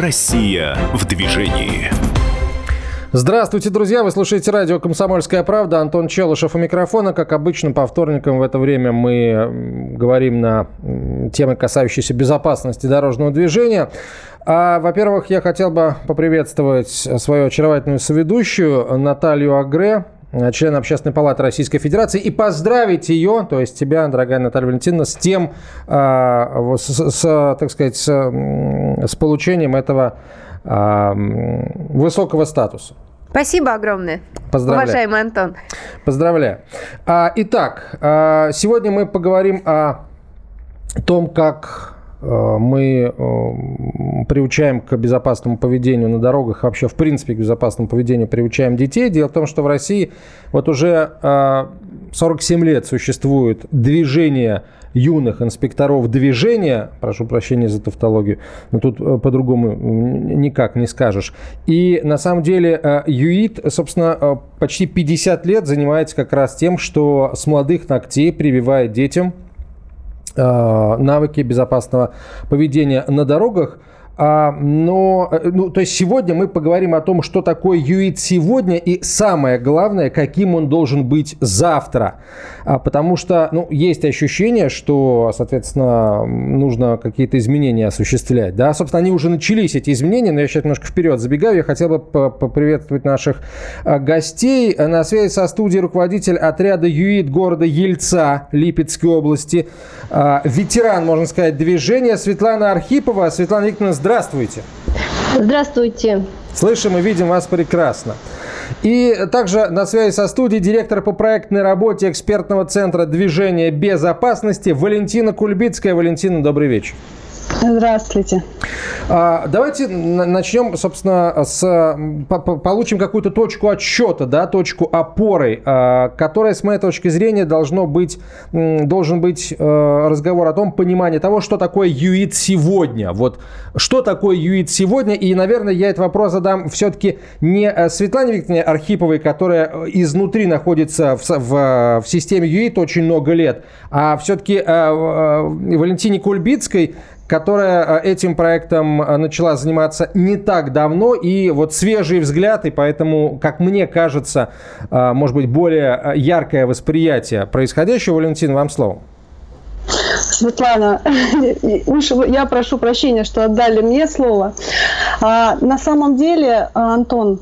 Россия в движении. Здравствуйте, друзья! Вы слушаете радио «Комсомольская правда». Антон Челышев у микрофона. Как обычно, по вторникам в это время мы говорим на темы, касающиеся безопасности дорожного движения. А, во-первых, я хотел бы поприветствовать свою очаровательную соведущую Наталью Агре, член Общественной палаты Российской Федерации, и поздравить ее, то есть тебя, дорогая Наталья Валентиновна, с тем, а, с, с, так сказать, с, с получением этого высокого статуса. Спасибо огромное. Поздравляю. Уважаемый Антон. Поздравляю. А, итак, а, сегодня мы поговорим о том, как а, мы приучаем к безопасному поведению на дорогах, вообще в принципе к безопасному поведению приучаем детей. Дело в том, что в России вот уже 47 лет существует движение юных инспекторов движения, прошу прощения за тавтологию, но тут э, по-другому никак не скажешь. И на самом деле э, ЮИТ, собственно, э, почти 50 лет занимается как раз тем, что с молодых ногтей прививает детям навыки безопасного поведения на дорогах – но, э, ну, то есть сегодня мы поговорим о том, что такое ЮИТ сегодня и самое главное, каким он должен быть завтра. А, потому что, ну, есть ощущение, что, соответственно, нужно какие-то изменения осуществлять. Да, собственно, они уже начались, эти изменения, но я сейчас немножко вперед забегаю. Я хотел бы поприветствовать наших а, гостей. На связи со студией руководитель отряда ЮИТ города Ельца Липецкой области, а, ветеран, можно сказать, движения Светлана Архипова. Светлана Викторовна, здравствуйте. Здравствуйте. Здравствуйте. Слышим и видим вас прекрасно. И также на связи со студией директор по проектной работе экспертного центра движения безопасности Валентина Кульбицкая. Валентина, добрый вечер. Здравствуйте. А, давайте начнем, собственно, с получим какую-то точку отсчета, да, точку опоры, а, которая, с моей точки зрения, должно быть, должен быть э, разговор о том, понимание того, что такое ЮИТ сегодня. Вот что такое ЮИТ сегодня, и, наверное, я этот вопрос задам все-таки не э, Светлане Викторовне Архиповой, которая э, изнутри находится в, в, в системе ЮИТ очень много лет, а все-таки Валентине Кульбицкой, которая э, этим проектом э, начала заниматься не так давно, и вот свежий взгляд, и поэтому, как мне кажется, э, может быть, более яркое восприятие происходящего. Валентин, вам слово. Светлана, я прошу прощения, что отдали мне слово. А, на самом деле, Антон,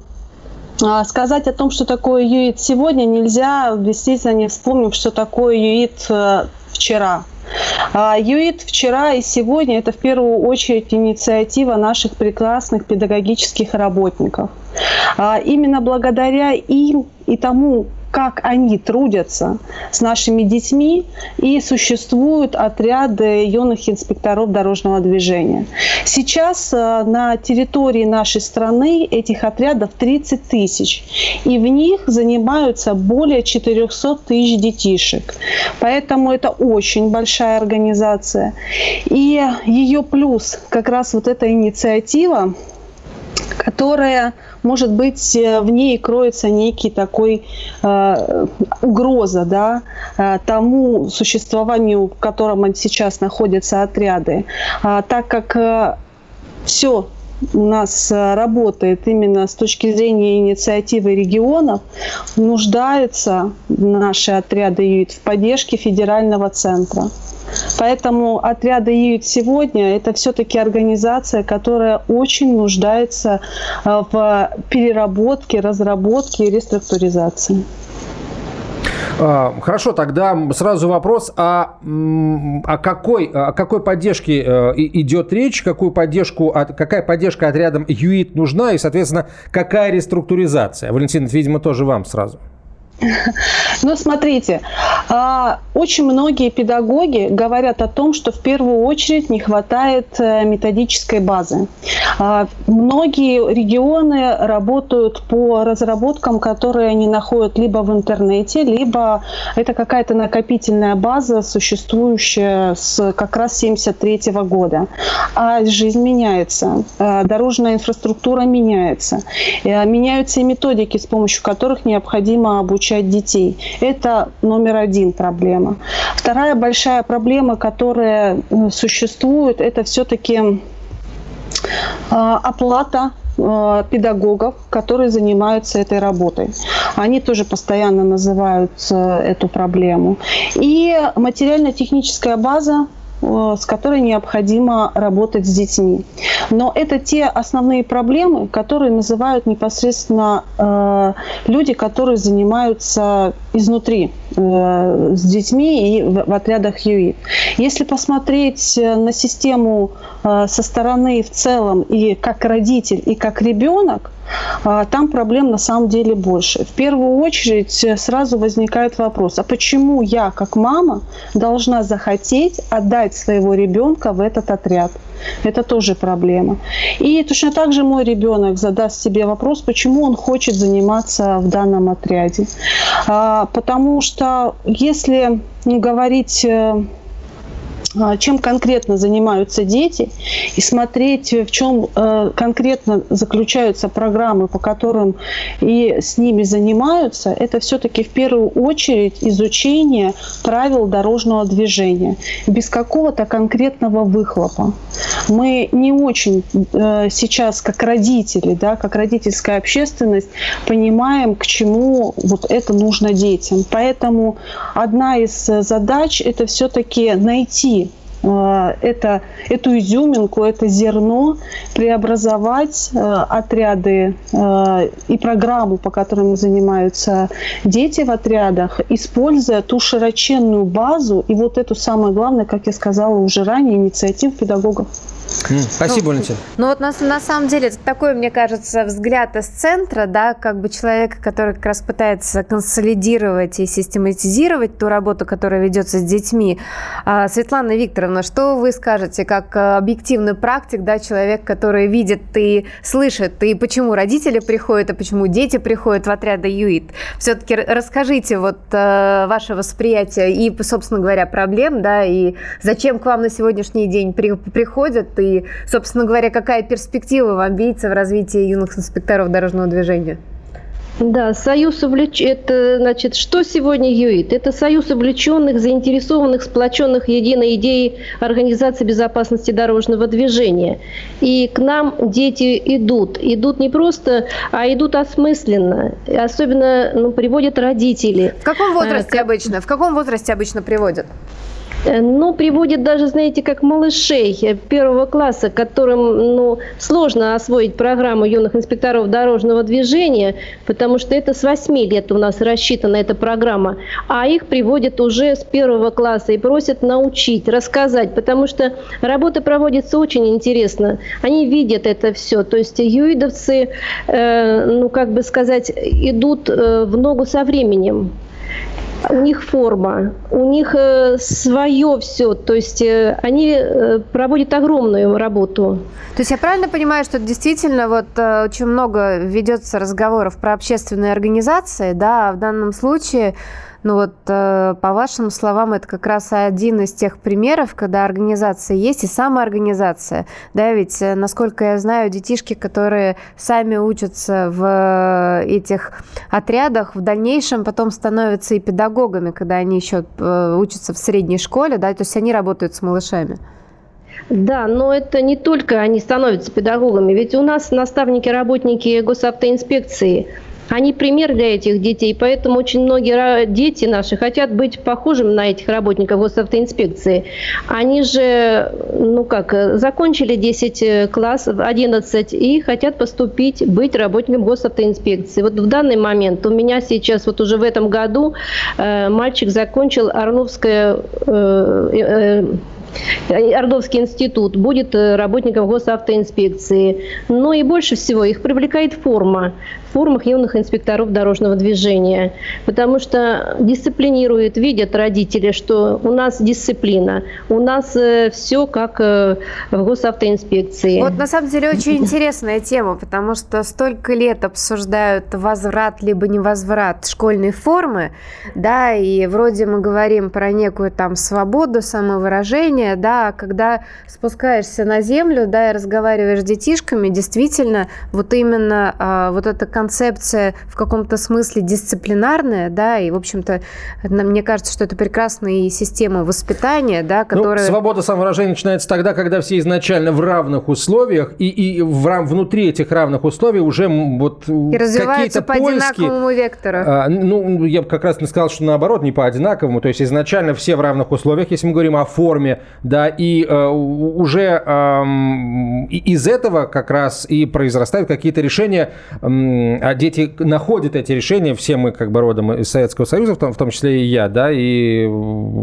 а, сказать о том, что такое ЮИТ сегодня, нельзя, действительно не вспомнив, что такое ЮИТ вчера. А, ЮИТ вчера и сегодня – это в первую очередь инициатива наших прекрасных педагогических работников. А, именно благодаря им и тому, как они трудятся с нашими детьми, и существуют отряды юных инспекторов дорожного движения. Сейчас э, на территории нашей страны этих отрядов 30 тысяч, и в них занимаются более 400 тысяч детишек. Поэтому это очень большая организация. И ее плюс как раз вот эта инициатива, которая, может быть, э, в ней кроется некий такой э, угроза да, э, тому существованию, в котором сейчас находятся отряды. А, так как э, все у нас э, работает именно с точки зрения инициативы регионов, нуждаются наши отряды ЮИТ в поддержке федерального центра. Поэтому отряды ЮИТ сегодня – это все-таки организация, которая очень нуждается э, в переработке, разработке и реструктуризации. А, хорошо, тогда сразу вопрос, а о какой, о какой поддержке э, идет речь, какую поддержку, какая поддержка отрядом ЮИТ нужна и, соответственно, какая реструктуризация? Валентин, видимо, тоже вам сразу. Ну, смотрите, а, очень многие педагоги говорят о том, что в первую очередь не хватает э, методической базы. А, многие регионы работают по разработкам, которые они находят либо в интернете, либо это какая-то накопительная база, существующая с как раз 73 года. А жизнь меняется, а, дорожная инфраструктура меняется, меняются и методики, с помощью которых необходимо обучать обучать детей. Это номер один проблема. Вторая большая проблема, которая существует, это все-таки оплата педагогов, которые занимаются этой работой. Они тоже постоянно называют эту проблему. И материально-техническая база Э, с которой необходимо работать с детьми. Но это те основные проблемы, которые называют непосредственно э, люди, которые занимаются изнутри э, с детьми и в, в отрядах ЮИ. Если посмотреть э, на систему э, со стороны в целом и как родитель, и как ребенок, там проблем на самом деле больше. В первую очередь э, сразу возникает вопрос, а почему я, как мама, должна захотеть отдать своего ребенка в этот отряд? Это тоже проблема. И точно так же мой ребенок задаст себе вопрос, почему он хочет заниматься в данном отряде. А, потому что если говорить э, а, чем конкретно занимаются дети и смотреть, в чем э, конкретно заключаются программы, по которым и с ними занимаются, это все-таки в первую очередь изучение правил дорожного движения без какого-то конкретного выхлопа. Мы не очень э, сейчас, как родители, да, как родительская общественность, понимаем, к чему вот это нужно детям. Поэтому одна из задач – это все-таки найти Э, это, эту изюминку, это зерно преобразовать э, отряды э, и программу, по которым занимаются дети в отрядах, используя ту широченную базу и вот эту самое главное, как я сказала уже ранее, инициатив педагогов. Спасибо, ну, Валентин. Ну вот на, на самом деле это такой, мне кажется, взгляд из центра, да, как бы человека, который как раз пытается консолидировать и систематизировать ту работу, которая ведется с детьми. А, Светлана Викторовна, что вы скажете как э, объективный практик, да, человек, который видит и слышит, и почему родители приходят, и почему дети приходят в отряды ЮИТ? Все-таки расскажите вот э, ваше восприятие и, собственно говоря, проблем, да, и зачем к вам на сегодняшний день при, приходят, и, собственно говоря, какая перспектива вам видится в развитии юных инспекторов дорожного движения? Да, союз увлеч... это значит, что сегодня ЮИТ? Это союз увлеченных, заинтересованных, сплоченных единой идеей Организации безопасности дорожного движения. И к нам дети идут. Идут не просто, а идут осмысленно. Особенно ну, приводят родители. В каком возрасте а, обычно? В каком возрасте обычно приводят? Э, ну, приводит даже, знаете, как малышей э, первого класса, которым ну, сложно освоить программу юных инспекторов дорожного движения, потому что это с 8 лет у нас рассчитана эта программа, а их приводят уже с первого класса и просят научить, рассказать, потому что работа проводится очень интересно. Они видят это все, то есть юидовцы, э, ну, как бы сказать, идут э, в ногу со временем у них форма, у них э, свое все, то есть э, они э, проводят огромную работу. То есть я правильно понимаю, что действительно вот очень много ведется разговоров про общественные организации, да, а в данном случае ну вот, э, по вашим словам, это как раз один из тех примеров, когда организация есть и самоорганизация. Да, ведь, э, насколько я знаю, детишки, которые сами учатся в этих отрядах, в дальнейшем потом становятся и педагогами, когда они еще э, учатся в средней школе, да, то есть они работают с малышами. Да, но это не только они становятся педагогами, ведь у нас наставники, работники госавтоинспекции – они пример для этих детей, поэтому очень многие дети наши хотят быть похожими на этих работников госавтоинспекции. Они же, ну как, закончили 10 э, классов, 11 и хотят поступить, быть работником госавтоинспекции. Вот в данный момент у меня сейчас, вот уже в этом году, э, мальчик закончил Орловское э, э, Ордовский институт будет работником госавтоинспекции. Но и больше всего их привлекает форма формах юных инспекторов дорожного движения, потому что дисциплинируют, видят родители, что у нас дисциплина, у нас э, все как э, в госавтоинспекции. Вот на самом деле очень интересная тема, потому что столько лет обсуждают возврат либо невозврат школьной формы, да, и вроде мы говорим про некую там свободу самовыражения, движения, да, когда спускаешься на землю, да, и разговариваешь с детишками, действительно, вот именно а, вот эта концепция в каком-то смысле дисциплинарная, да, и, в общем-то, мне кажется, что это прекрасная система воспитания, да, ну, которая... Ну, свобода самовыражения начинается тогда, когда все изначально в равных условиях, и, и в, внутри этих равных условий уже вот и развиваются по поиски, одинаковому вектору. А, ну, я бы как раз не сказал, что наоборот, не по одинаковому, то есть изначально все в равных условиях, если мы говорим о форме, да, и э, уже э, из этого как раз и произрастают какие-то решения, э, а дети находят эти решения, все мы как бы родом из Советского Союза, в том, в том числе и я, да, и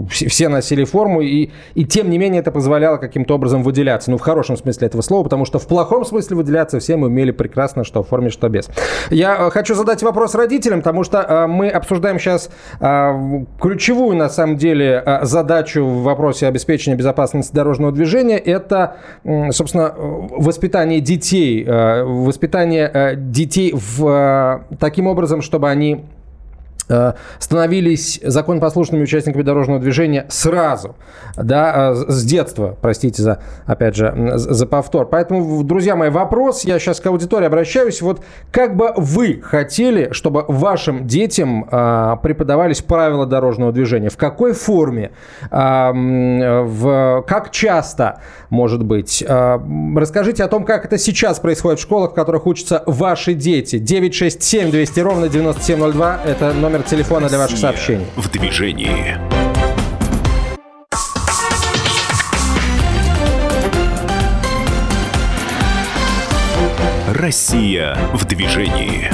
все, носили форму, и, и тем не менее это позволяло каким-то образом выделяться, ну, в хорошем смысле этого слова, потому что в плохом смысле выделяться все мы умели прекрасно, что в форме, что без. Я э, хочу задать вопрос родителям, потому что э, мы обсуждаем сейчас э, ключевую, на самом деле, э, задачу в вопросе обеспечения безопасности дорожного движения. Это, собственно, воспитание детей. Э, воспитание э, детей в, э, таким образом, чтобы они становились законопослушными участниками дорожного движения сразу, да, э, с детства, простите за, опять же, за повтор. Поэтому, друзья мои, вопрос, я сейчас к аудитории обращаюсь, вот как бы вы хотели, чтобы вашим детям э, преподавались правила дорожного движения, в какой форме, в, как часто, может быть. Расскажите о том, как это сейчас происходит в школах, в которых учатся ваши дети. 967 200 ровно 9702, это номер номер телефона для ваших сообщений. В движении. Россия в движении.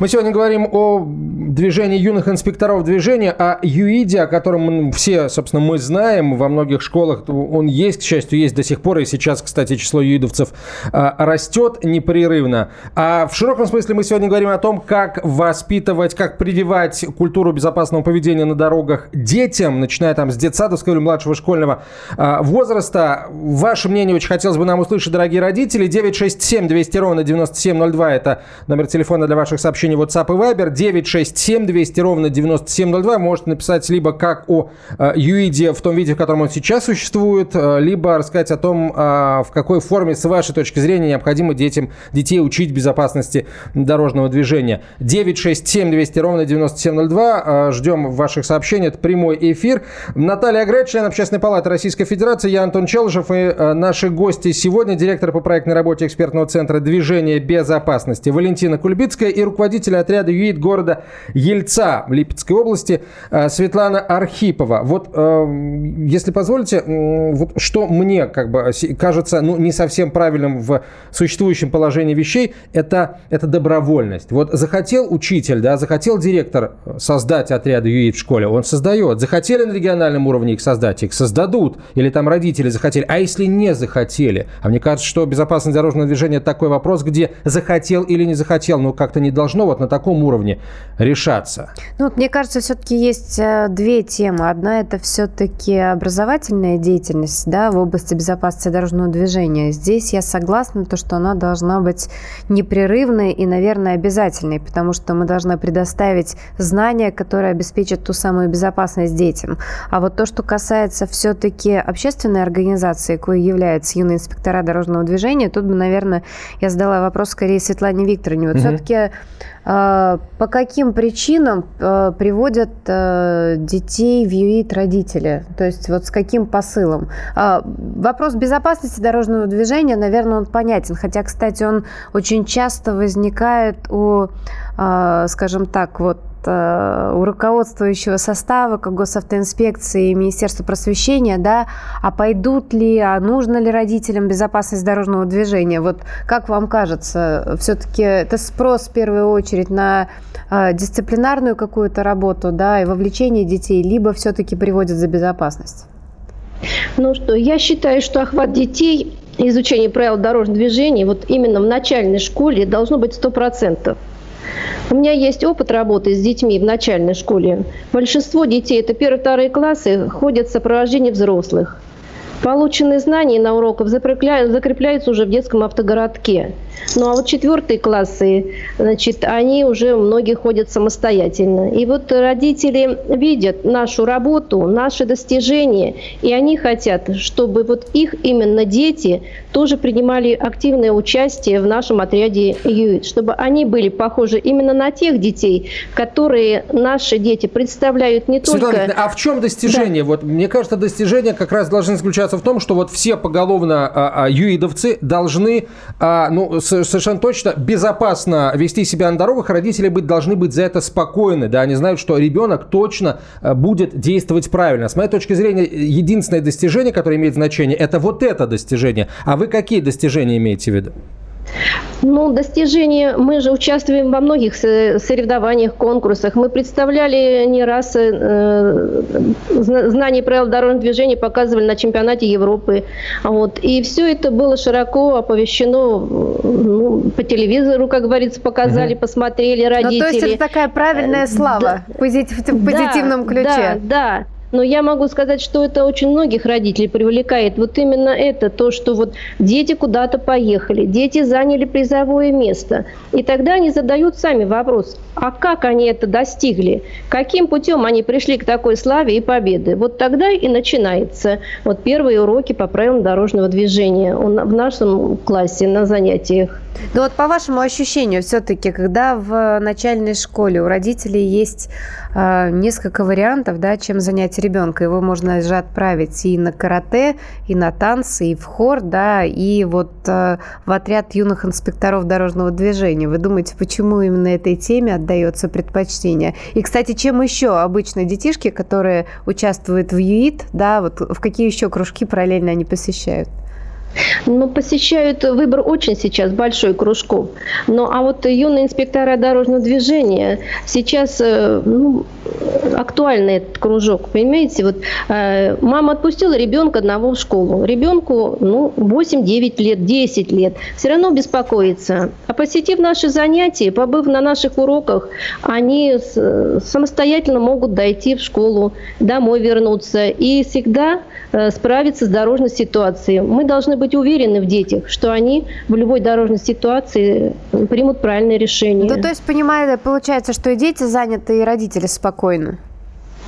Мы сегодня говорим о движении юных инспекторов движения, о ЮИДе, о котором все, собственно, мы знаем. Во многих школах он есть, к счастью, есть до сих пор. И сейчас, кстати, число юидовцев а, растет непрерывно. А в широком смысле мы сегодня говорим о том, как воспитывать, как прививать культуру безопасного поведения на дорогах детям, начиная там с детсадовского или младшего школьного а, возраста. Ваше мнение очень хотелось бы нам услышать, дорогие родители. 967 200 ровно 9702 – это номер телефона для ваших сообщений сообщений WhatsApp и Viber 967 200 ровно 9702. Можете написать либо как о э, ЮИДе в том виде, в котором он сейчас существует, э, либо рассказать о том, э, в какой форме, с вашей точки зрения, необходимо детям, детей учить безопасности дорожного движения. 967 200 ровно 9702. Ждем ваших сообщений. Это прямой эфир. Наталья Грет, член Общественной палаты Российской Федерации. Я Антон Челышев и наши гости сегодня. Директор по проектной работе экспертного центра движения безопасности Валентина Кульбицкая и руководитель руководителя отряда ЮИД города Ельца Липецкой области э, Светлана Архипова. Вот, э, если позволите, вот что мне как бы кажется ну, не совсем правильным в существующем положении вещей, это, это добровольность. Вот захотел учитель, да, захотел директор создать отряды ЮИД в школе, он создает. Захотели на региональном уровне их создать, их создадут. Или там родители захотели. А если не захотели? А мне кажется, что безопасность дорожного движения – такой вопрос, где захотел или не захотел, но как-то не должно вот на таком уровне решаться? Ну, вот, мне кажется, все-таки есть э, две темы. Одна – это все-таки образовательная деятельность да, в области безопасности дорожного движения. Здесь я согласна, то, что она должна быть непрерывной и, наверное, обязательной, потому что мы должны предоставить знания, которые обеспечат ту самую безопасность детям. А вот то, что касается все-таки общественной организации, кое является юные инспектора дорожного движения, тут бы, наверное, я задала вопрос скорее Светлане Викторовне. Вот угу. все-таки по каким причинам а, приводят а, детей в ЮИТ родители? То есть вот с каким посылом? Вопрос безопасности дорожного движения, наверное, он понятен. Хотя, кстати, он очень часто возникает у, скажем так, вот Э, у руководствующего состава, как госавтоинспекции и Министерства просвещения, да, а пойдут ли, а нужно ли родителям безопасность дорожного движения? Вот как вам кажется, все-таки это спрос в первую очередь на э, дисциплинарную какую-то работу, да, и вовлечение детей, либо все-таки приводит за безопасность? Ну что, я считаю, что охват детей изучение правил дорожного движения вот именно в начальной школе должно быть 100%. У меня есть опыт работы с детьми в начальной школе. Большинство детей, это первые-вторые классы, ходят в сопровождении взрослых. Полученные знания на уроках закрепляются уже в детском автогородке. Ну а вот четвертые классы, значит, они уже многие ходят самостоятельно. И вот родители видят нашу работу, наши достижения, и они хотят, чтобы вот их именно дети тоже принимали активное участие в нашем отряде ЮИТ, чтобы они были похожи именно на тех детей, которые наши дети представляют не Светлана только... а в чем достижение? Да. Вот мне кажется, достижение как раз должны заключаться в том, что вот все поголовно а, а, юидовцы должны, а, ну, совершенно точно безопасно вести себя на дорогах, родители быть, должны быть за это спокойны, да, они знают, что ребенок точно а, будет действовать правильно. С моей точки зрения, единственное достижение, которое имеет значение, это вот это достижение. А вы какие достижения имеете в виду? Ну, достижения, мы же участвуем во многих соревнованиях, конкурсах. Мы представляли не раз э, знания правил дорожного движения, показывали на чемпионате Европы. Вот. И все это было широко оповещено ну, по телевизору, как говорится, показали, угу. посмотрели родители. Ну, то есть это такая правильная слава да, в позитивном ключе. Да, да. Но я могу сказать, что это очень многих родителей привлекает. Вот именно это, то, что вот дети куда-то поехали, дети заняли призовое место. И тогда они задают сами вопрос, а как они это достигли? Каким путем они пришли к такой славе и победе? Вот тогда и начинается вот первые уроки по правилам дорожного движения в нашем классе на занятиях. Ну вот по вашему ощущению, все-таки, когда в начальной школе у родителей есть э, несколько вариантов, да, чем занять ребенка, его можно же отправить и на карате, и на танцы, и в хор, да, и вот э, в отряд юных инспекторов дорожного движения. Вы думаете, почему именно этой теме отдается предпочтение? И, кстати, чем еще обычно детишки, которые участвуют в ЮИТ, да, вот в какие еще кружки параллельно они посещают? Ну, посещают выбор очень сейчас большой кружков. Ну, а вот юные инспектора дорожного движения сейчас э, ну, актуальный этот кружок, понимаете? Вот э, мама отпустила ребенка одного в школу. Ребенку, ну, 8-9 лет, 10 лет. Все равно беспокоится. А посетив наши занятия, побыв на наших уроках, они с, самостоятельно могут дойти в школу, домой вернуться и всегда э, справиться с дорожной ситуацией. Мы должны быть уверены в детях, что они в любой дорожной ситуации примут правильное решение. Ну, то есть, понимаю, получается, что и дети заняты, и родители спокойны.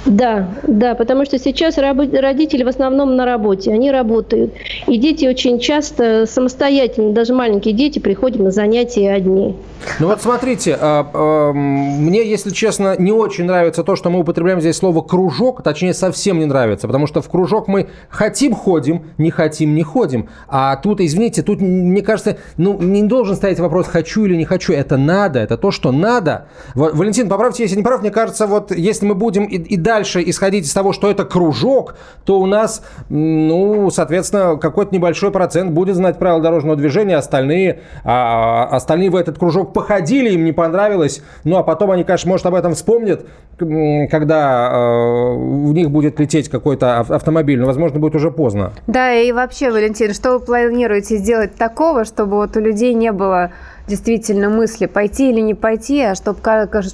Да, да, потому что сейчас родители в основном на работе, они работают. И дети очень часто самостоятельно, даже маленькие дети, приходят на занятия одни. Ну вот смотрите, а, мне, если честно, не очень нравится то, что мы употребляем здесь слово «кружок», точнее, совсем не нравится, потому что в кружок мы хотим – ходим, не хотим – не ходим. А тут, извините, тут, мне кажется, ну, не должен стоять вопрос «хочу или не хочу», это надо, это то, что надо. Валентин, поправьте, если не прав, мне кажется, вот если мы будем и, и дальше исходить из того, что это кружок, то у нас, ну, соответственно, какой-то небольшой процент будет знать правила дорожного движения, остальные, а, а остальные в этот кружок походили, им не понравилось, ну, а потом они, конечно, может, об этом вспомнят, когда э, в них будет лететь какой-то автомобиль, но, возможно, будет уже поздно. Да, и вообще, Валентин, что вы планируете сделать такого, чтобы вот у людей не было действительно мысли, пойти или не пойти, а чтобы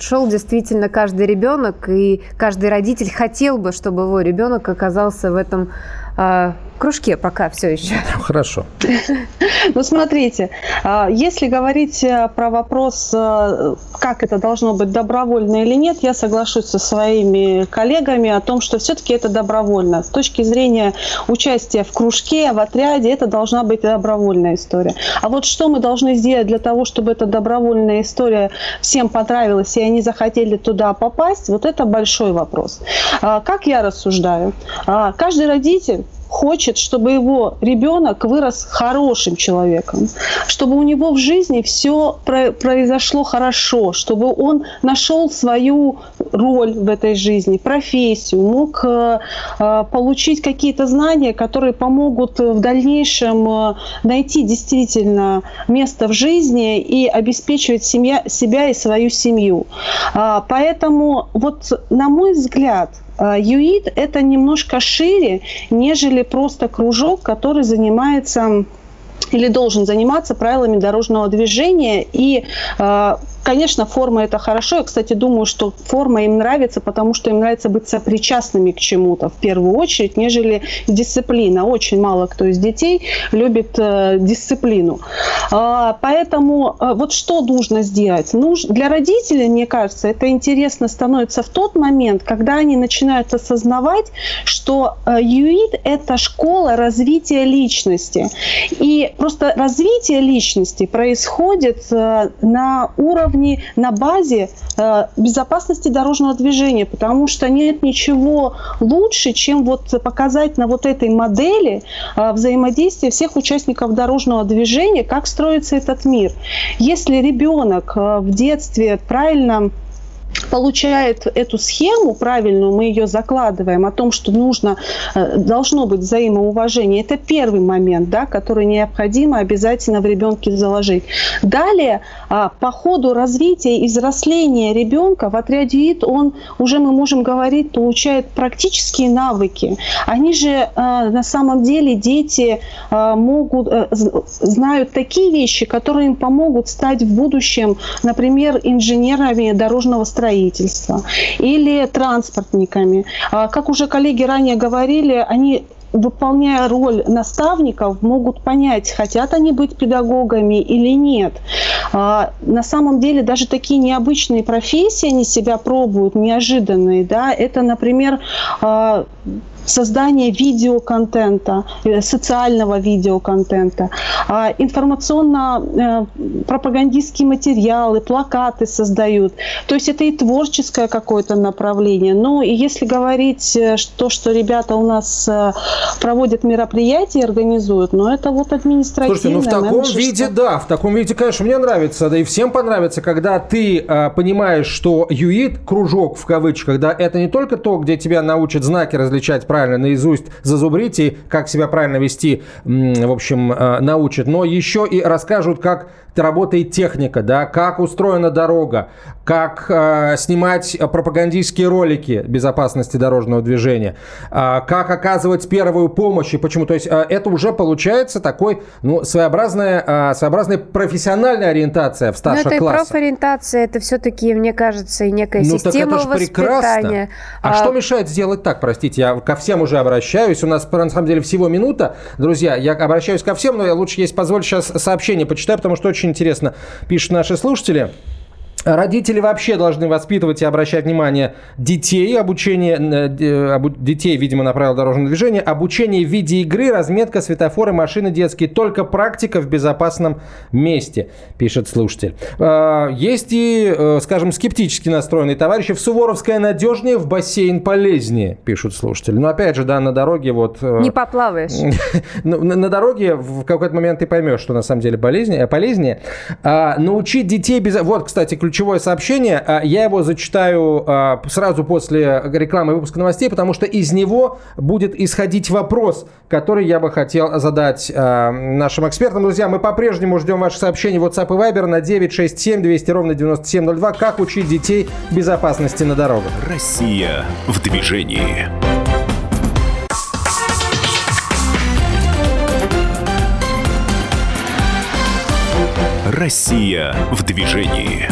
шел действительно каждый ребенок, и каждый родитель хотел бы, чтобы его ребенок оказался в этом э, кружке пока все еще. Хорошо. Ну, смотрите, а, если говорить э, про вопрос, э, как это должно быть, добровольно или нет, я соглашусь со своими коллегами о том, что все-таки это добровольно. С точки зрения участия в кружке, в отряде, это должна быть добровольная история. А вот что мы должны сделать для того, чтобы эта добровольная история всем понравилась, и они захотели туда попасть, вот это большой вопрос. А, как я рассуждаю? А, каждый родитель хочет, чтобы его ребенок вырос хорошим человеком, чтобы у него в жизни все произошло хорошо, чтобы он нашел свою роль в этой жизни, профессию, мог э, э, получить какие-то знания, которые помогут в дальнейшем э, найти действительно место в жизни и обеспечивать семья, себя и свою семью. А, поэтому вот на мой взгляд, ЮИД – это немножко шире, нежели просто кружок, который занимается или должен заниматься правилами дорожного движения и э, конечно, форма это хорошо. Я, кстати, думаю, что форма им нравится, потому что им нравится быть сопричастными к чему-то в первую очередь, нежели дисциплина. Очень мало кто из детей любит э, дисциплину. А, поэтому э, вот что нужно сделать? Нуж... Для родителей, мне кажется, это интересно становится в тот момент, когда они начинают осознавать, что э, ЮИД – это школа развития личности. И просто развитие личности происходит э, на уровне, на базе э, безопасности дорожного движения, потому что нет ничего лучше, чем вот показать на вот этой модели э, взаимодействия всех участников дорожного движения, как строится этот мир. Если ребенок в детстве правильно получает эту схему правильную, мы ее закладываем о том, что нужно, э, должно быть взаимоуважение. Это первый момент, да, который необходимо обязательно в ребенке заложить. Далее, а, по ходу развития и взросления ребенка в отряде ИТ он уже, мы можем говорить, получает практические навыки. Они же э, на самом деле, дети э, могут, знают такие вещи, которые им помогут стать в будущем, например, инженерами дорожного строительства строительства или транспортниками. А, как уже коллеги ранее говорили, они выполняя роль наставников, могут понять, хотят они быть педагогами или нет. А, на самом деле даже такие необычные профессии они себя пробуют, неожиданные. Да? Это, например, а, создание видеоконтента, э, социального видеоконтента, а информационно-пропагандистские э, материалы, плакаты создают. То есть это и творческое какое-то направление. Ну и если говорить э, то, что ребята у нас проводят мероприятия, организуют, но ну, это вот административное Слушайте, ну в таком виде, да, в таком виде, конечно, мне нравится, да и всем понравится, когда ты э, понимаешь, что ЮИД, кружок в кавычках, да, это не только то, где тебя научат знаки различать правильно наизусть зазубрить и как себя правильно вести, в общем, э, научат, но еще и расскажут, как работает техника, да, как устроена дорога, как э, снимать пропагандистские ролики безопасности дорожного движения, э, как оказывать первую помощь и почему. То есть э, это уже получается такой, ну, своеобразная, э, своеобразная профессиональная ориентация в старших Но это классах. это профориентация, это все-таки, мне кажется, и некая ну, система так это воспитания. Прекрасно. А, а что мешает сделать так, простите, я ко всем уже обращаюсь, у нас на самом деле всего минута, друзья, я обращаюсь ко всем, но я лучше, если позволить, сейчас сообщение почитаю, потому что очень интересно пишут наши слушатели. Родители вообще должны воспитывать и обращать внимание детей, обучение э, детей, видимо, на правила дорожного движения, обучение в виде игры, разметка, светофоры, машины детские, только практика в безопасном месте, пишет слушатель. А, есть и, э, скажем, скептически настроенные товарищи. В Суворовское надежнее, в бассейн полезнее, пишут слушатели. Но опять же, да, на дороге вот... Э, Не поплаваешь. Ну, на дороге в какой-то момент ты поймешь, что на самом деле полезнее. полезнее. А, научить детей без... Вот, кстати, ключ ключевое сообщение. А, я его зачитаю а, сразу после рекламы выпуска новостей, потому что из него будет исходить вопрос, который я бы хотел задать а, нашим экспертам. Друзья, мы по-прежнему ждем ваши сообщения в WhatsApp и Viber на 967 200 ровно 9702. Как учить детей безопасности на дорогах? Россия в движении. Россия в движении.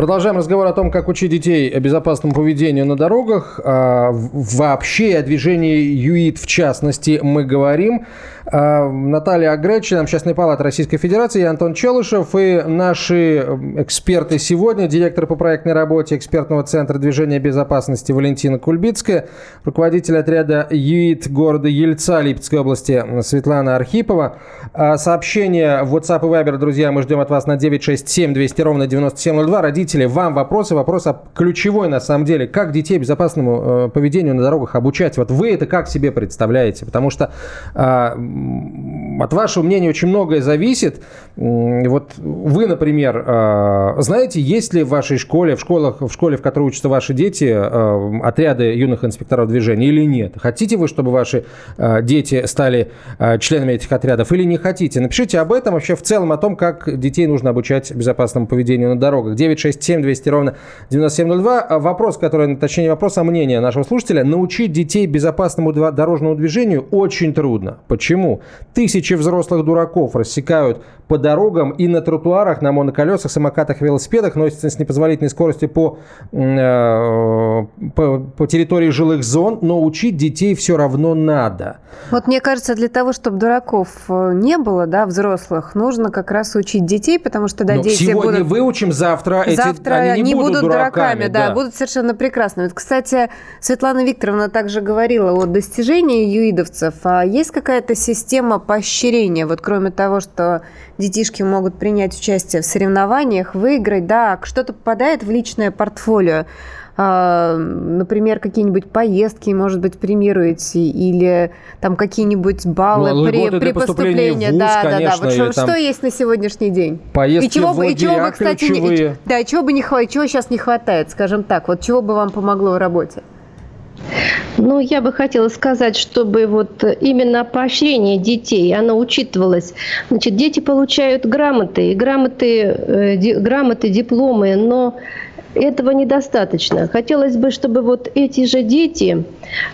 Продолжаем разговор о том, как учить детей безопасному поведению на дорогах. А, вообще о движении ЮИД в частности мы говорим. А, Наталья Агре, член Общественной палаты Российской Федерации, и Антон Челышев. И наши эксперты сегодня, директор по проектной работе экспертного центра движения безопасности Валентина Кульбицкая, руководитель отряда ЮИД города Ельца Липецкой области Светлана Архипова. А, сообщение в WhatsApp и Viber, друзья, мы ждем от вас на 967 200 ровно 9702. Родители, вам вопросы, вопрос ключевой на самом деле. Как детей безопасному э, поведению на дорогах обучать? Вот вы это как себе представляете? Потому что а, от вашего мнения очень многое зависит. Вот вы, например, а, знаете, есть ли в вашей школе, в школах, в школе, в которой учатся ваши дети, а, отряды юных инспекторов движения или нет? Хотите вы, чтобы ваши а, дети стали членами этих отрядов или не хотите? Напишите об этом вообще в целом, о том, как детей нужно обучать безопасному поведению на дорогах. 967 200 ровно 9702. Вопрос, который, точнее вопрос, а мнение нашего слушателя. Научить детей безопасному дорожному движению очень трудно. Почему? Почему? Тысячи взрослых дураков рассекают по дорогам и на тротуарах, на моноколесах, самокатах, велосипедах, носятся с непозволительной скоростью по, э, по, по территории жилых зон, но учить детей все равно надо. Вот мне кажется, для того, чтобы дураков э, не было, да, взрослых, нужно как раз учить детей, потому что, да, Но дети сегодня будут... выучим, завтра, Завтра эти, они не, будут, дураками, да, да, будут совершенно прекрасными. Вот, кстати, Светлана Викторовна также говорила о достижении юидовцев. А есть какая-то система поощрения, вот кроме того, что детишки могут принять участие в соревнованиях, выиграть, да, что-то попадает в личное портфолио? А, например, какие-нибудь поездки, может быть, премируете, или там какие-нибудь баллы Ну, при, льготы при в поступлении. вуз, да, да, да. конечно, Вот что, там что есть на сегодняшний день? Поездки и чего в бы, и чего бы, лагеря кстати, не- ключевые. да, и чего бы не хватает, чего сейчас не хватает, скажем так, вот чего бы вам помогло в работе? Ну, я бы хотела сказать, чтобы вот именно поощрение детей, оно учитывалось. Значит, дети получают грамоты, грамоты, э, грамоты, дипломы, но этого недостаточно. Хотелось бы, чтобы вот эти же дети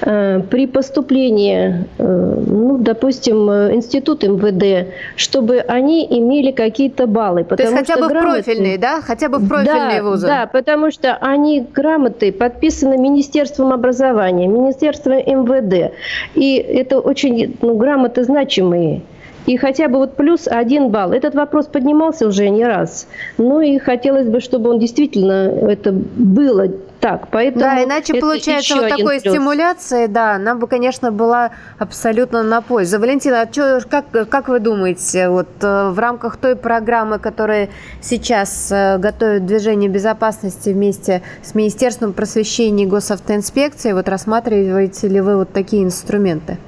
э, при поступлении, э, ну, допустим, э, институт МВД, чтобы они имели какие-то баллы. То есть хотя бы в грамоты- профильные, да? Хотя бы в профильные да, вузы. Да, потому что они грамоты подписаны Министерством образования, Министерством МВД. И это очень ну, грамоты значимые. И хотя бы вот плюс один балл. Этот вопрос поднимался уже не раз. Ну и хотелось бы, чтобы он действительно это было так. Поэтому Да, иначе получается вот такой плюс. стимуляции, да, она бы, конечно, была абсолютно на пользу. Валентина, а чё, как, как вы думаете, вот э, в рамках той программы, которая сейчас э, готовит движение безопасности вместе с Министерством просвещения и госавтоинспекцией, вот рассматриваете ли вы вот такие инструменты?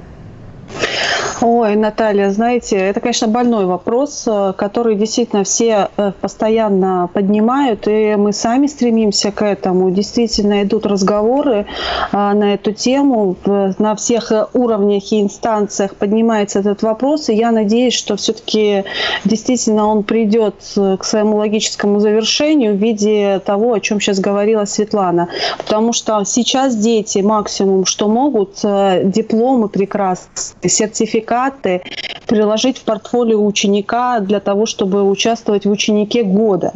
Ой, Наталья, знаете, это, конечно, больной вопрос, э, который действительно все э, постоянно поднимают, и мы сами стремимся к этому. Действительно идут разговоры э, на эту тему, на всех уровнях и инстанциях поднимается этот вопрос, и я надеюсь, что все-таки действительно он придет к своему логическому завершению в виде того, о чем сейчас говорила Светлана. Потому что сейчас дети максимум, что могут, дипломы прекрасные, сертификаты приложить в портфолио ученика для того, чтобы участвовать в ученике года.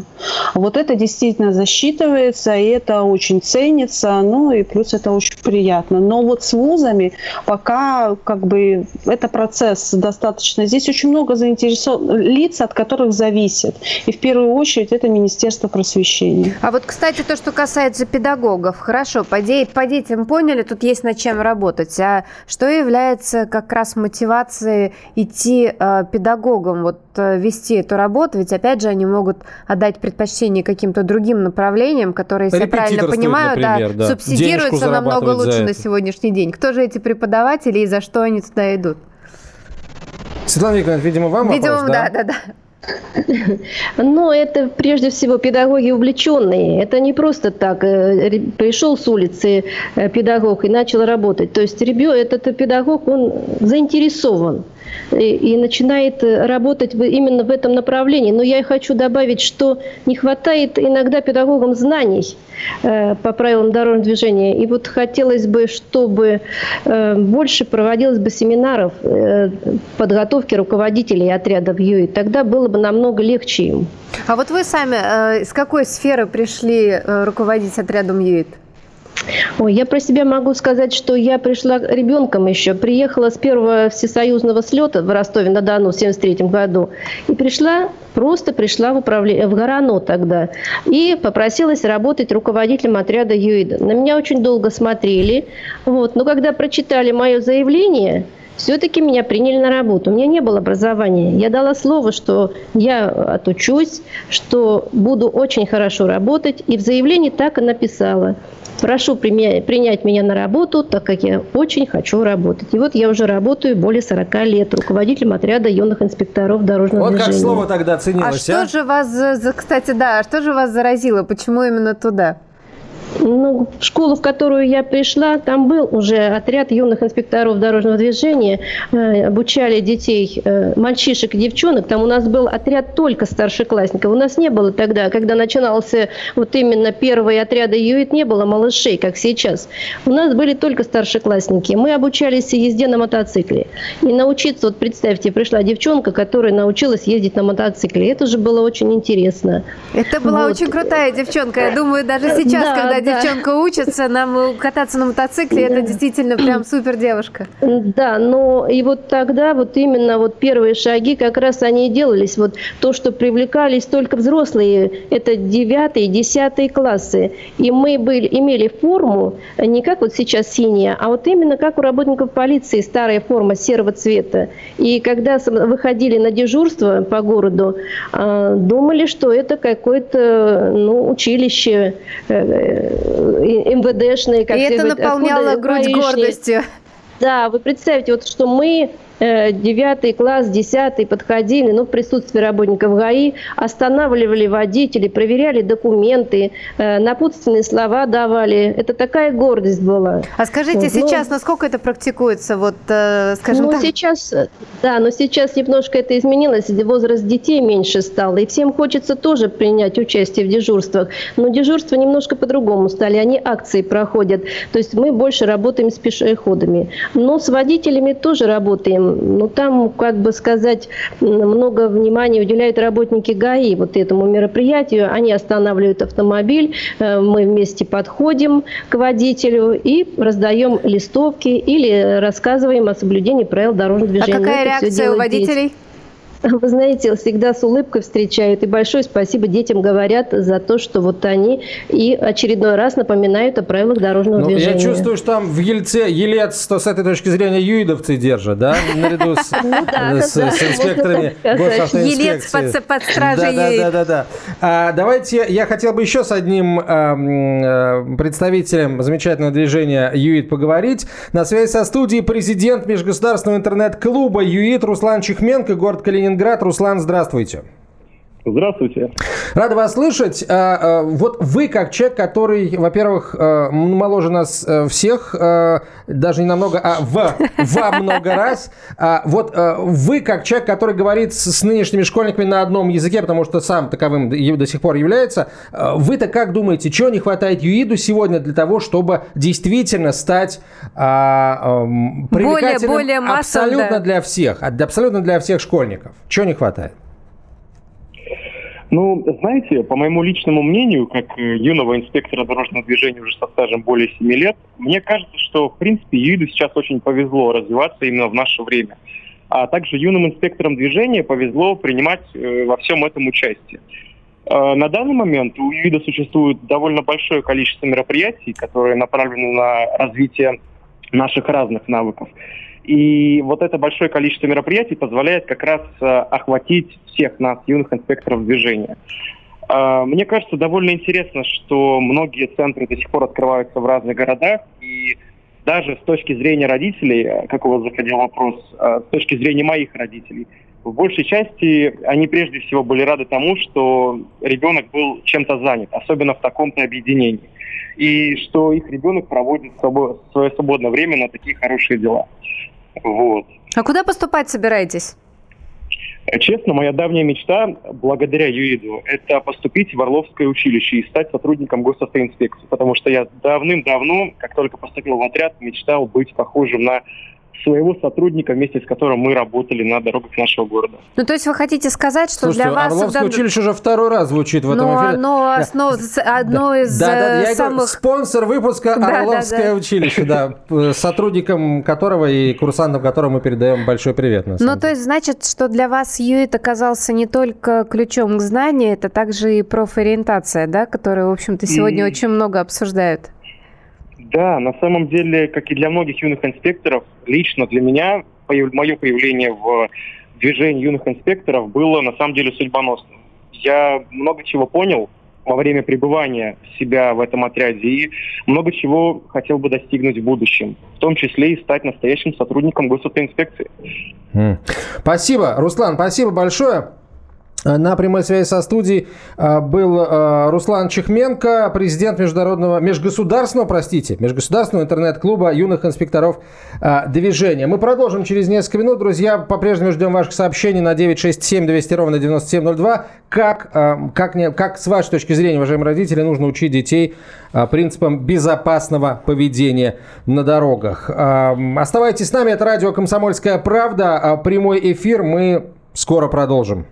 Вот это действительно засчитывается, и это очень ценится, ну и плюс это очень приятно. Но вот с вузами пока как бы это процесс достаточно. Здесь очень много заинтересованных лиц, от которых зависит. И в первую очередь это Министерство просвещения. А вот, кстати, то, что касается педагогов, хорошо, по, де- по детям поняли, тут есть над чем работать. А что является как раз мотивацией идти э, педагогам, вот э, вести эту работу? Ведь, опять же, они могут отдать предпочтение каким-то другим направлениям, которые, если я правильно понимаю, да, например, да. субсидируются намного лучше на сегодняшний день. Кто же эти преподаватели и за что они туда идут? Светлана Викторовна, видимо, вам Видимо, вопрос, да, да, да. Но это прежде всего педагоги увлеченные. Это не просто так. э, Пришел с улицы э, педагог и начал работать. То есть ребенок, этот педагог, он заинтересован и, и начинает э, работать именно в этом направлении. Но я хочу добавить, что не хватает иногда педагогам знаний э, по правилам дорожного движения. И вот хотелось бы, чтобы э, больше проводилось бы семинаров э, подготовки руководителей отрядов ЮИ. Тогда было бы намного легче им. А вот вы сами э, из какой сферы пришли э, руководить отрядом ЮИТ? Ой, я про себя могу сказать, что я пришла ребенком еще. Приехала с первого всесоюзного слета в Ростове-на-Дону в 73 году. И пришла, просто пришла в управление, в Горано тогда. И попросилась работать руководителем отряда ЮИДа. На меня очень долго смотрели. Вот. Но когда прочитали мое заявление, все-таки меня приняли на работу. У меня не было образования. Я дала слово, что я отучусь, что буду очень хорошо работать. И в заявлении так и написала. Прошу принять меня на работу, так как я очень хочу работать. И вот я уже работаю более 40 лет руководителем отряда юных инспекторов дорожного Вот как движения. слово тогда А ценилось, что же вас, за- кстати, да, а что же вас заразило? Почему именно туда? Ну, в школу, в которую я пришла, там был уже отряд юных инспекторов дорожного движения. Э, обучали детей, э, мальчишек и девчонок. Там у нас был отряд только старшеклассников. У нас не было тогда, когда начинался вот именно первые отряды ЮИТ, не было малышей, как сейчас. У нас были только старшеклассники. Мы обучались езде на мотоцикле. И научиться, вот представьте, пришла девчонка, которая научилась ездить на мотоцикле. Это же было очень интересно. Это была вот. очень крутая девчонка. Я думаю, даже сейчас, да, когда да. Девчонка учится, нам кататься на мотоцикле, это действительно прям супер девушка. Да, но и вот тогда вот именно вот первые шаги как раз они и делались. Вот то, что привлекались только взрослые, это девятые, десятые классы. И мы были, имели форму не как вот сейчас синяя, а вот именно как у работников полиции, старая форма серого цвета. И когда выходили на дежурство по городу, а, думали, что это какое-то ну, училище э, МВДшное. Как И это наполняло грудь гордостью. Да, вы представьте, вот что мы Э, девятый класс, десятый подходили, ну, в присутствии работников ГАИ, останавливали водителей, проверяли документы, э, напутственные слова давали. Это такая гордость была. А скажите, вот, сейчас ну, насколько это практикуется, вот, э, скажем ну, так? сейчас, да, но сейчас немножко это изменилось, возраст детей меньше стал, и всем хочется тоже принять участие в дежурствах, но дежурства немножко по-другому стали, они акции проходят, то есть мы больше работаем с пешеходами, но с водителями тоже работаем, ну, там, как бы сказать, много внимания уделяют работники ГАИ вот этому мероприятию. Они останавливают автомобиль, э, мы вместе подходим к водителю и раздаем листовки или рассказываем о соблюдении правил дорожного а движения. А какая Это реакция у водителей? Дети. Вы знаете, всегда с улыбкой встречают. И большое спасибо детям говорят за то, что вот они и очередной раз напоминают о правилах дорожного ну, движения. Я чувствую, что там в Ельце Елец, то с этой точки зрения юидовцы держат, да? Наряду с, ну инспекторами Елец под стражей Да, да, да. да. Давайте, я хотел бы еще с одним э, представителем замечательного движения ЮИД поговорить. На связи со студией президент Межгосударственного интернет-клуба ЮИД Руслан Чехменко, город Калининград. Калининград. Руслан, здравствуйте. Здравствуйте. Рада вас слышать. А, а, вот вы, как человек, который, во-первых, а, моложе нас э, всех, даже не намного, а в, во много раз. Вот вы, как человек, который говорит с нынешними школьниками на одном языке, потому что сам таковым до сих пор является, вы-то как думаете, чего не хватает ЮИДу сегодня для того, чтобы действительно стать привлекательным более, более массовым, абсолютно да. для всех, абсолютно для всех школьников? Чего не хватает? Ну, знаете, по моему личному мнению, как э, юного инспектора дорожного движения уже со стажем более 7 лет, мне кажется, что, в принципе, ЮИДу сейчас очень повезло развиваться именно в наше время. А также юным инспекторам движения повезло принимать э, во всем этом участие. Э, на данный момент у ЮИДа существует довольно большое количество мероприятий, которые направлены на развитие наших разных навыков. И вот это большое количество мероприятий позволяет как раз э, охватить всех нас, юных инспекторов движения. Э, мне кажется, довольно интересно, что многие центры до сих пор открываются в разных городах, и даже с точки зрения родителей, э, как у вас заходил вопрос, с точки зрения моих родителей, в большей части они прежде всего были рады тому, что ребенок был чем-то занят, особенно в таком-то объединении, и что их ребенок проводит свое свободное время на такие хорошие дела. Вот. А куда поступать собираетесь? Честно, моя давняя мечта, благодаря ЮИДу, это поступить в Орловское училище и стать сотрудником госавтоинспекции, потому что я давным-давно, как только поступил в отряд, мечтал быть похожим на своего сотрудника, вместе с которым мы работали на дорогах нашего города. Ну, то есть вы хотите сказать, что Слушайте, для вас... Орловское всегда... училище уже второй раз звучит в этом Но эфире. оно основ... да. одно да. из да, да, я самых... Говорю, спонсор выпуска да, Орловское да, да. училище, да, сотрудникам которого и курсантам которого мы передаем большой привет. Ну, то есть значит, что для вас ЮИТ оказался не только ключом к знанию, это также и профориентация, да, которую, в общем-то, сегодня и... очень много обсуждают. Да, на самом деле, как и для многих юных инспекторов, лично для меня мое появление в движении юных инспекторов было на самом деле судьбоносным. Я много чего понял во время пребывания себя в этом отряде и много чего хотел бы достигнуть в будущем, в том числе и стать настоящим сотрудником госавтоинспекции. Спасибо, Руслан, спасибо большое. На прямой связи со студией а, был а, Руслан Чехменко, президент международного, межгосударственного, простите, межгосударственного интернет-клуба юных инспекторов а, движения. Мы продолжим через несколько минут. Друзья, по-прежнему ждем ваших сообщений на 967 200 ровно 9702. Как, как, не, как с вашей точки зрения, уважаемые родители, нужно учить детей принципам безопасного поведения на дорогах? Оставайтесь с нами, это радио «Комсомольская правда». Прямой эфир мы скоро продолжим.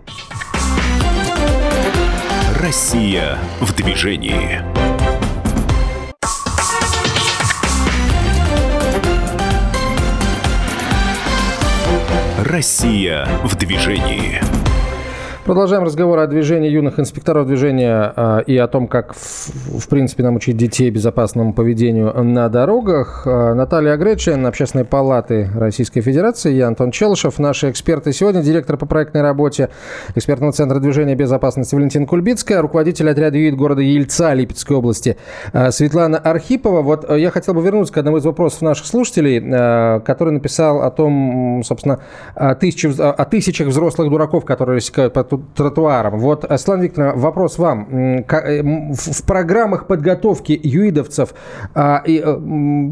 Россия в движении. Россия в движении. Продолжаем разговор о движении юных инспекторов движения э, и о том, как, в, в принципе, нам учить детей безопасному поведению на дорогах. Э, Наталья Агречин, Общественной палаты Российской Федерации, я Антон Челышев. Наши эксперты сегодня, директор по проектной работе экспертного центра движения безопасности Валентина Кульбицкая, руководитель отряда ЮИД города Ельца Липецкой области э, Светлана Архипова. Вот э, я хотел бы вернуться к одному из вопросов наших слушателей, э, который написал о том, собственно, о, тысяч, о тысячах взрослых дураков, которые рассекают по тротуарам. Вот, Светлана Викторовна, вопрос вам. Э, в программах подготовки юидовцев а, э,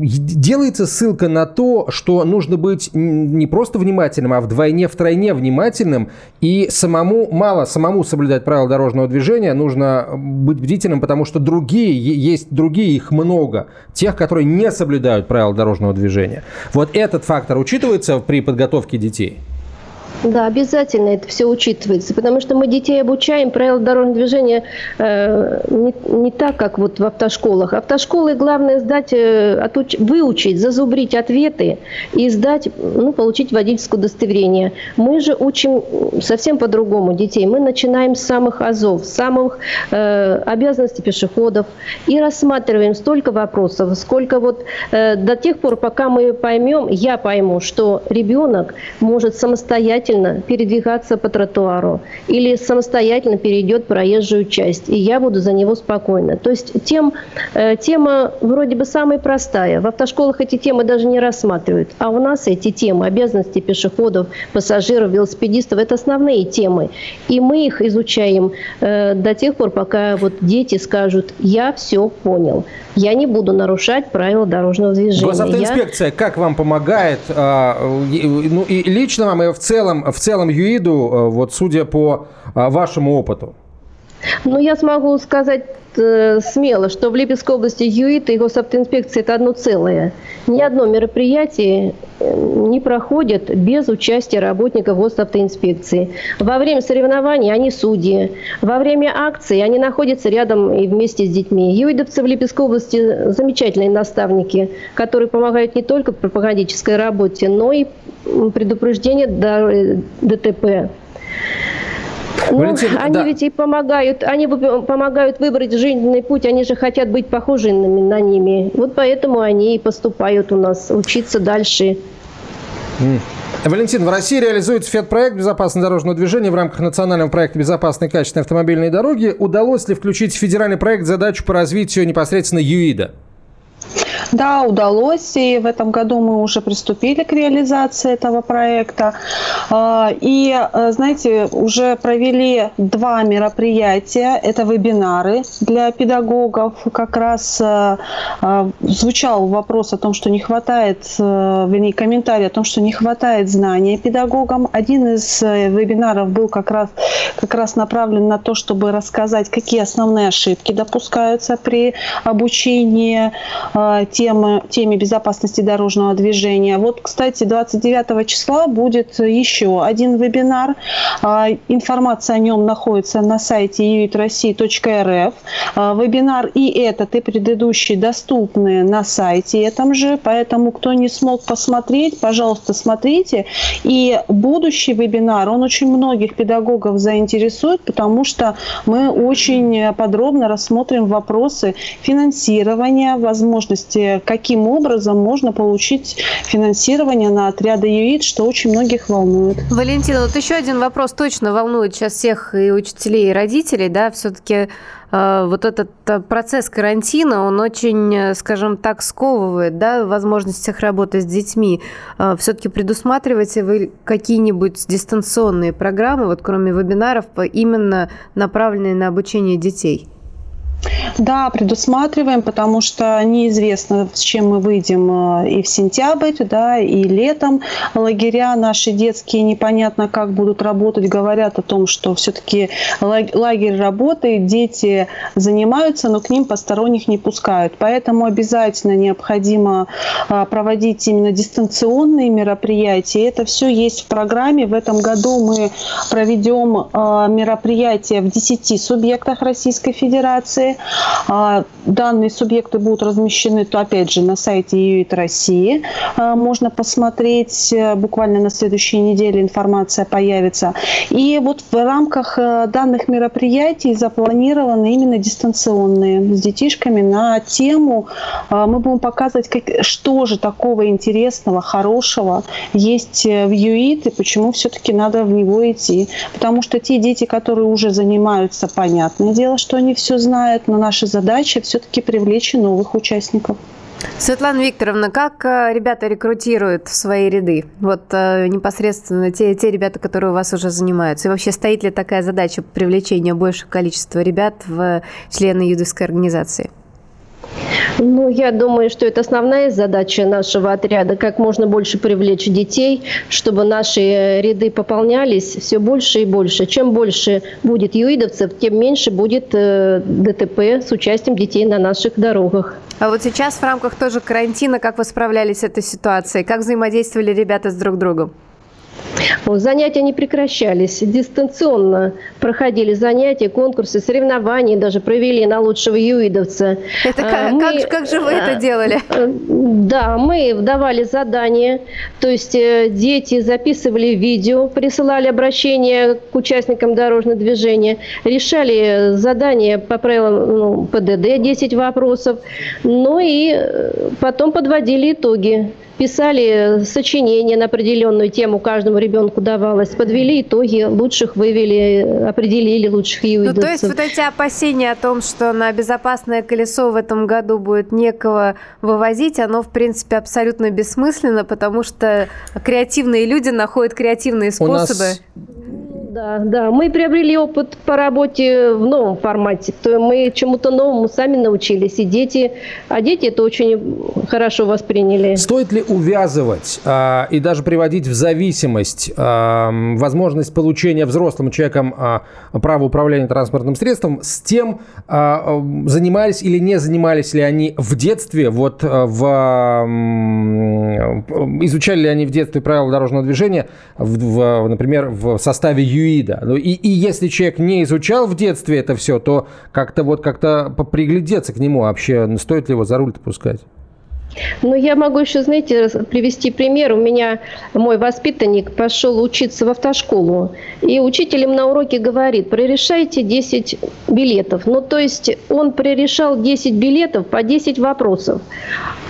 делается ссылка на то, что нужно быть не просто внимательным, а вдвойне, втройне внимательным и самому, мало самому соблюдать правила дорожного движения, нужно быть бдительным, потому что другие, есть другие, их много, тех, которые не соблюдают правила дорожного движения. Вот этот фактор учитывается при подготовке детей? Да, обязательно это все учитывается, потому что мы детей обучаем правила дорожного движения э, не, не так, как вот в автошколах. Автошколы главное сдать, э, отуч, выучить, зазубрить ответы и сдать, ну, получить водительское удостоверение. Мы же учим совсем по-другому детей. Мы начинаем с самых азов, с самых э, обязанностей пешеходов и рассматриваем столько вопросов, сколько вот э, до тех пор, пока мы поймем, я пойму, что ребенок может самостоятельно самостоятельно передвигаться по тротуару или самостоятельно перейдет проезжую часть, и я буду за него спокойно. То есть тем, э, тема вроде бы самая простая. В автошколах эти темы даже не рассматривают. А у нас эти темы, обязанности пешеходов, пассажиров, велосипедистов, это основные темы. И мы их изучаем э, до тех пор, пока вот дети скажут, я все понял. Я не буду нарушать правила дорожного движения. Госавтоинспекция я... как вам помогает? Э, ну и лично вам, и в целом целом, в целом ЮИДу, э, вот судя по э, вашему опыту? Ну, я смогу сказать э, смело, что в Липецкой области ЮИТ и госавтоинспекция – это одно целое. Ни одно мероприятие э, не проходит без участия работников госавтоинспекции. Во время соревнований они судьи. Во время акций они находятся рядом и вместе с детьми. ЮИДовцы в Липецкой области – замечательные наставники, которые помогают не только в пропагандической работе, но и предупреждение ДТП. Ну, Валентин, они да. ведь и помогают, они помогают выбрать жизненный путь, они же хотят быть похожими на ними. Вот поэтому они и поступают у нас, учиться дальше. Валентин, в России реализуется ФЕД-проект «Безопасное дорожное движение» в рамках национального проекта «Безопасные качественные автомобильные дороги». Удалось ли включить в федеральный проект задачу по развитию непосредственно ЮИДа? Да, удалось, и в этом году мы уже приступили к реализации этого проекта. А, и, э, знаете, уже провели два мероприятия. Это вебинары для педагогов. Как раз э, э, звучал вопрос о том, что не хватает, вернее, комментарий о том, что не хватает знания педагогам. Один из вебинаров был как раз, как раз направлен на то, чтобы рассказать, какие основные ошибки допускаются при обучении темы, теме безопасности дорожного движения. Вот, кстати, 29 числа будет еще один вебинар. А, информация о нем находится на сайте uitrossии.rf. А, вебинар и этот, и предыдущий доступны на сайте этом же, поэтому кто не смог посмотреть, пожалуйста, смотрите. И будущий вебинар, он очень многих педагогов заинтересует, потому что мы очень подробно рассмотрим вопросы финансирования, возможности и каким образом можно получить финансирование на отряды ЮИД, что очень многих волнует. Валентина, вот еще один вопрос точно волнует сейчас всех и учителей, и родителей, да, все-таки э, вот этот э, процесс карантина, он очень, э, скажем так, сковывает, да, в возможностях работы с детьми. Все-таки предусматриваете вы какие-нибудь дистанционные программы, вот кроме вебинаров, именно направленные на обучение детей? Да, предусматриваем, потому что неизвестно, с чем мы выйдем э, и в сентябрь, да, и летом. Лагеря наши детские непонятно как будут работать. Говорят о том, что все-таки лагерь работает, дети занимаются, но к ним посторонних не пускают. Поэтому обязательно необходимо э, проводить именно дистанционные мероприятия. Это все есть в программе. В этом году мы проведем э, мероприятия в 10 субъектах Российской Федерации. А, данные субъекты будут размещены, то опять же, на сайте ЮИТ России. А, можно посмотреть, э, буквально на следующей неделе информация появится. И вот в рамках э, данных мероприятий запланированы именно дистанционные с детишками на тему. А, мы будем показывать, как, что же такого интересного, хорошего есть э, в ЮИТ и почему все-таки надо в него идти. Потому что те дети, которые уже занимаются, понятное дело, что они все знают, но наша задача все-таки привлечь новых участников. Светлана Викторовна, как э, ребята рекрутируют в свои ряды? Вот э, непосредственно те, те ребята, которые у вас уже занимаются. И вообще стоит ли такая задача привлечения большего количества ребят в члены юдовской организации? Ну, я думаю, что это основная задача нашего отряда, как можно больше привлечь детей, чтобы наши э, ряды пополнялись все больше и больше. Чем больше будет юидовцев, тем меньше будет э, ДТП с участием детей на наших дорогах. А вот сейчас в рамках тоже карантина, как вы справлялись с этой ситуацией? Как взаимодействовали ребята с друг другом? Занятия не прекращались. Дистанционно проходили занятия, конкурсы, соревнования даже провели на лучшего юидовца. Это как, а, мы, как, как же вы это а, делали? Да, мы давали задания, то есть э, дети записывали видео, присылали обращения к участникам дорожного движения, решали задания по правилам ну, ПДД, 10 вопросов, ну и э, потом подводили итоги писали сочинения на определенную тему, каждому ребенку давалось, подвели итоги, лучших вывели, определили лучших юидовцев. Ну, то есть вот эти опасения о том, что на безопасное колесо в этом году будет некого вывозить, оно, в принципе, абсолютно бессмысленно, потому что креативные люди находят креативные способы. У нас да, да. Мы приобрели опыт по работе в новом формате. То мы чему-то новому сами научились. И дети, а дети это очень хорошо восприняли. Стоит ли увязывать а, и даже приводить в зависимость а, возможность получения взрослым человеком а, права управления транспортным средством с тем, а, занимались или не занимались ли они в детстве, вот в, а, изучали ли они в детстве правила дорожного движения, в, в, например, в составе ЮИДа. Ну, и, и если человек не изучал в детстве это все, то как-то вот как-то приглядеться к нему вообще, стоит ли его за руль-то пускать? Ну, я могу еще, знаете, привести пример. У меня мой воспитанник пошел учиться в автошколу, и учитель им на уроке говорит, прорешайте 10 билетов. Ну, то есть он пререшал 10 билетов по 10 вопросов.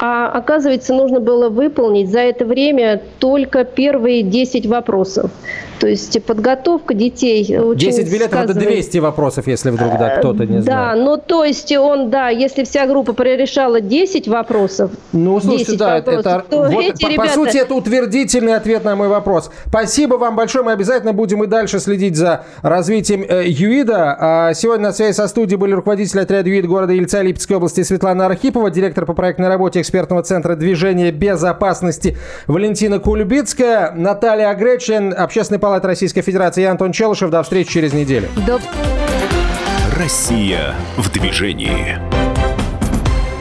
А оказывается, нужно было выполнить за это время только первые 10 вопросов. То есть подготовка детей 10 очень 10 билетов сказывает... это 200 вопросов, если вдруг да, кто-то не знает. Да, ну то есть он, да, если вся группа прорешала 10 вопросов, ну, слушайте, да, вопросов, это, то вот, эти по, ребята... по сути, это утвердительный ответ на мой вопрос. Спасибо вам большое, мы обязательно будем и дальше следить за развитием э, ЮИДа. А сегодня на связи со студией были руководители отряда ЮИД города Ельца Липецкой области Светлана Архипова, директор по проектной работе экспертного центра движения безопасности Валентина Кульбицкая, Наталья Агречин, общественный палаты Российской Федерации. Я Антон Челышев. До встречи через неделю. До... Россия в движении.